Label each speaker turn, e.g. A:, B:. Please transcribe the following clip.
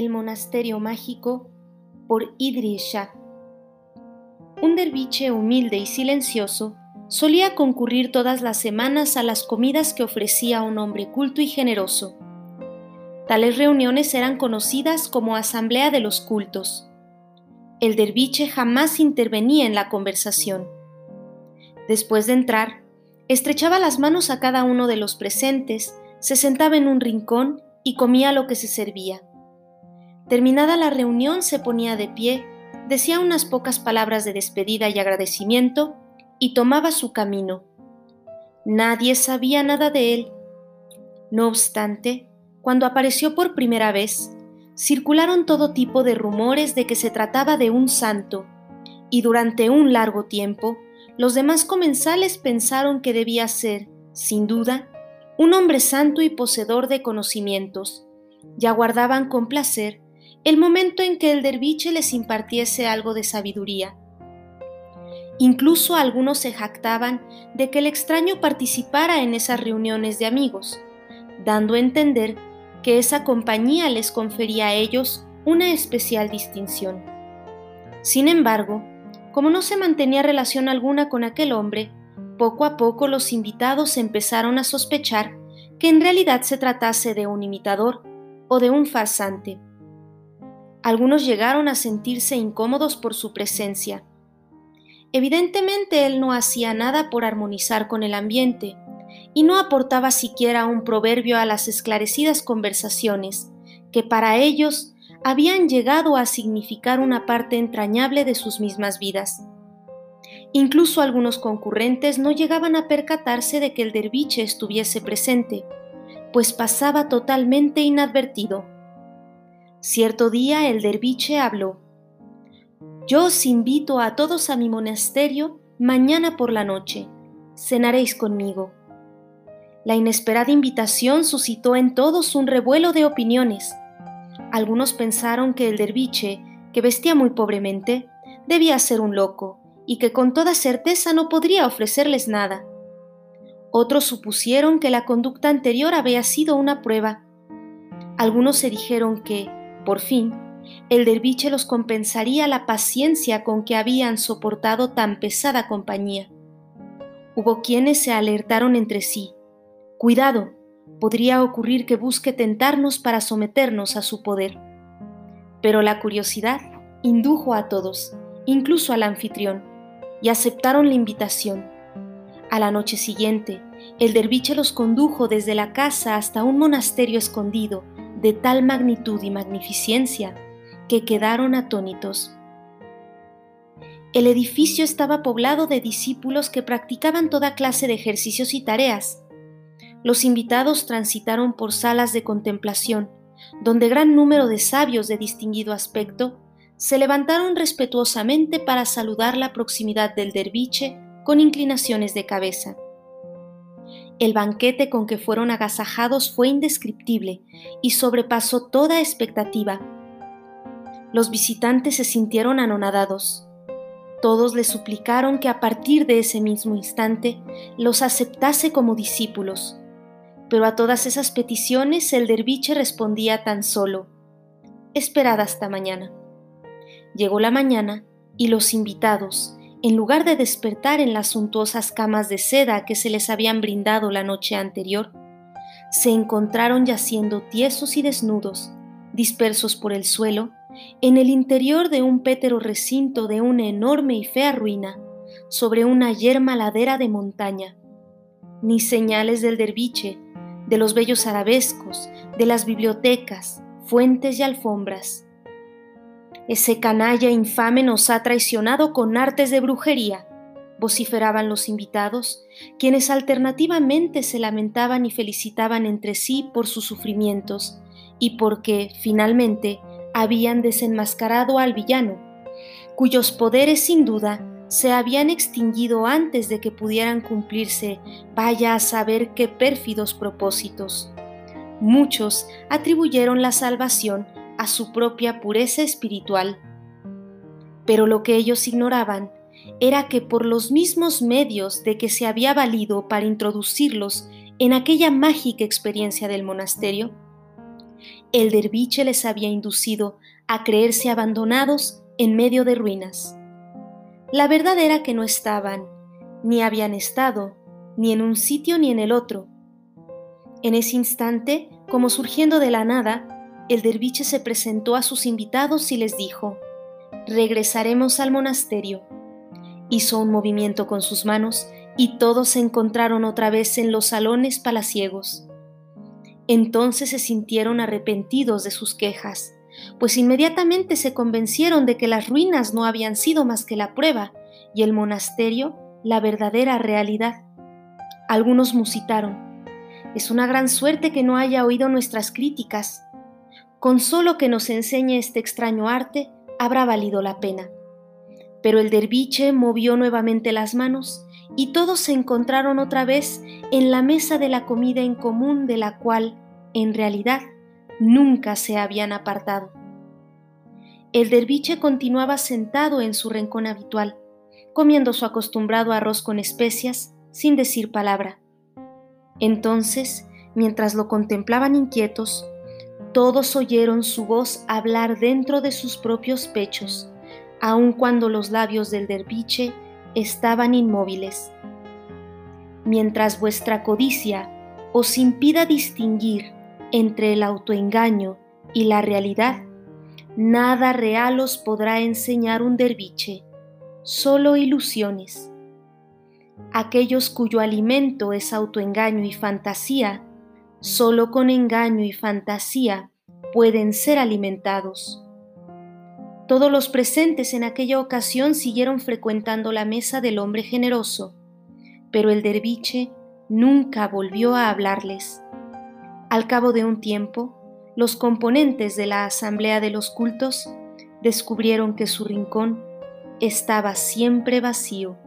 A: El monasterio mágico por Idris Shah. Un derviche humilde y silencioso solía concurrir todas las semanas a las comidas que ofrecía un hombre culto y generoso. Tales reuniones eran conocidas como Asamblea de los Cultos. El derviche jamás intervenía en la conversación. Después de entrar, estrechaba las manos a cada uno de los presentes, se sentaba en un rincón y comía lo que se servía. Terminada la reunión se ponía de pie, decía unas pocas palabras de despedida y agradecimiento y tomaba su camino. Nadie sabía nada de él. No obstante, cuando apareció por primera vez, circularon todo tipo de rumores de que se trataba de un santo, y durante un largo tiempo, los demás comensales pensaron que debía ser, sin duda, un hombre santo y poseedor de conocimientos, y aguardaban con placer el momento en que el derviche les impartiese algo de sabiduría. Incluso algunos se jactaban de que el extraño participara en esas reuniones de amigos, dando a entender que esa compañía les confería a ellos una especial distinción. Sin embargo, como no se mantenía relación alguna con aquel hombre, poco a poco los invitados empezaron a sospechar que en realidad se tratase de un imitador o de un farsante. Algunos llegaron a sentirse incómodos por su presencia. Evidentemente él no hacía nada por armonizar con el ambiente, y no aportaba siquiera un proverbio a las esclarecidas conversaciones, que para ellos habían llegado a significar una parte entrañable de sus mismas vidas. Incluso algunos concurrentes no llegaban a percatarse de que el derviche estuviese presente, pues pasaba totalmente inadvertido. Cierto día el derviche habló. Yo os invito a todos a mi monasterio mañana por la noche. Cenaréis conmigo. La inesperada invitación suscitó en todos un revuelo de opiniones. Algunos pensaron que el derviche, que vestía muy pobremente, debía ser un loco y que con toda certeza no podría ofrecerles nada. Otros supusieron que la conducta anterior había sido una prueba. Algunos se dijeron que, por fin, el derviche los compensaría la paciencia con que habían soportado tan pesada compañía. Hubo quienes se alertaron entre sí. Cuidado, podría ocurrir que busque tentarnos para someternos a su poder. Pero la curiosidad indujo a todos, incluso al anfitrión, y aceptaron la invitación. A la noche siguiente, el derviche los condujo desde la casa hasta un monasterio escondido de tal magnitud y magnificencia que quedaron atónitos. El edificio estaba poblado de discípulos que practicaban toda clase de ejercicios y tareas. Los invitados transitaron por salas de contemplación, donde gran número de sabios de distinguido aspecto se levantaron respetuosamente para saludar la proximidad del derviche con inclinaciones de cabeza. El banquete con que fueron agasajados fue indescriptible y sobrepasó toda expectativa. Los visitantes se sintieron anonadados. Todos le suplicaron que a partir de ese mismo instante los aceptase como discípulos. Pero a todas esas peticiones el derviche respondía tan solo, esperad hasta mañana. Llegó la mañana y los invitados, en lugar de despertar en las suntuosas camas de seda que se les habían brindado la noche anterior, se encontraron yaciendo tiesos y desnudos, dispersos por el suelo, en el interior de un pétero recinto de una enorme y fea ruina, sobre una yerma ladera de montaña. Ni señales del derviche, de los bellos arabescos, de las bibliotecas, fuentes y alfombras. Ese canalla infame nos ha traicionado con artes de brujería, vociferaban los invitados, quienes alternativamente se lamentaban y felicitaban entre sí por sus sufrimientos y porque, finalmente, habían desenmascarado al villano, cuyos poderes sin duda se habían extinguido antes de que pudieran cumplirse vaya a saber qué pérfidos propósitos. Muchos atribuyeron la salvación a su propia pureza espiritual. Pero lo que ellos ignoraban era que por los mismos medios de que se había valido para introducirlos en aquella mágica experiencia del monasterio, el derviche les había inducido a creerse abandonados en medio de ruinas. La verdad era que no estaban, ni habían estado, ni en un sitio ni en el otro. En ese instante, como surgiendo de la nada, el derviche se presentó a sus invitados y les dijo, regresaremos al monasterio. Hizo un movimiento con sus manos y todos se encontraron otra vez en los salones palaciegos. Entonces se sintieron arrepentidos de sus quejas, pues inmediatamente se convencieron de que las ruinas no habían sido más que la prueba y el monasterio la verdadera realidad. Algunos musitaron. Es una gran suerte que no haya oído nuestras críticas. Con solo que nos enseñe este extraño arte, habrá valido la pena. Pero el derviche movió nuevamente las manos y todos se encontraron otra vez en la mesa de la comida en común de la cual, en realidad, nunca se habían apartado. El derviche continuaba sentado en su rincón habitual, comiendo su acostumbrado arroz con especias, sin decir palabra. Entonces, mientras lo contemplaban inquietos, todos oyeron su voz hablar dentro de sus propios pechos, aun cuando los labios del derviche estaban inmóviles. Mientras vuestra codicia os impida distinguir entre el autoengaño y la realidad, nada real os podrá enseñar un derviche, solo ilusiones. Aquellos cuyo alimento es autoengaño y fantasía, Solo con engaño y fantasía pueden ser alimentados. Todos los presentes en aquella ocasión siguieron frecuentando la mesa del hombre generoso, pero el derviche nunca volvió a hablarles. Al cabo de un tiempo, los componentes de la asamblea de los cultos descubrieron que su rincón estaba siempre vacío.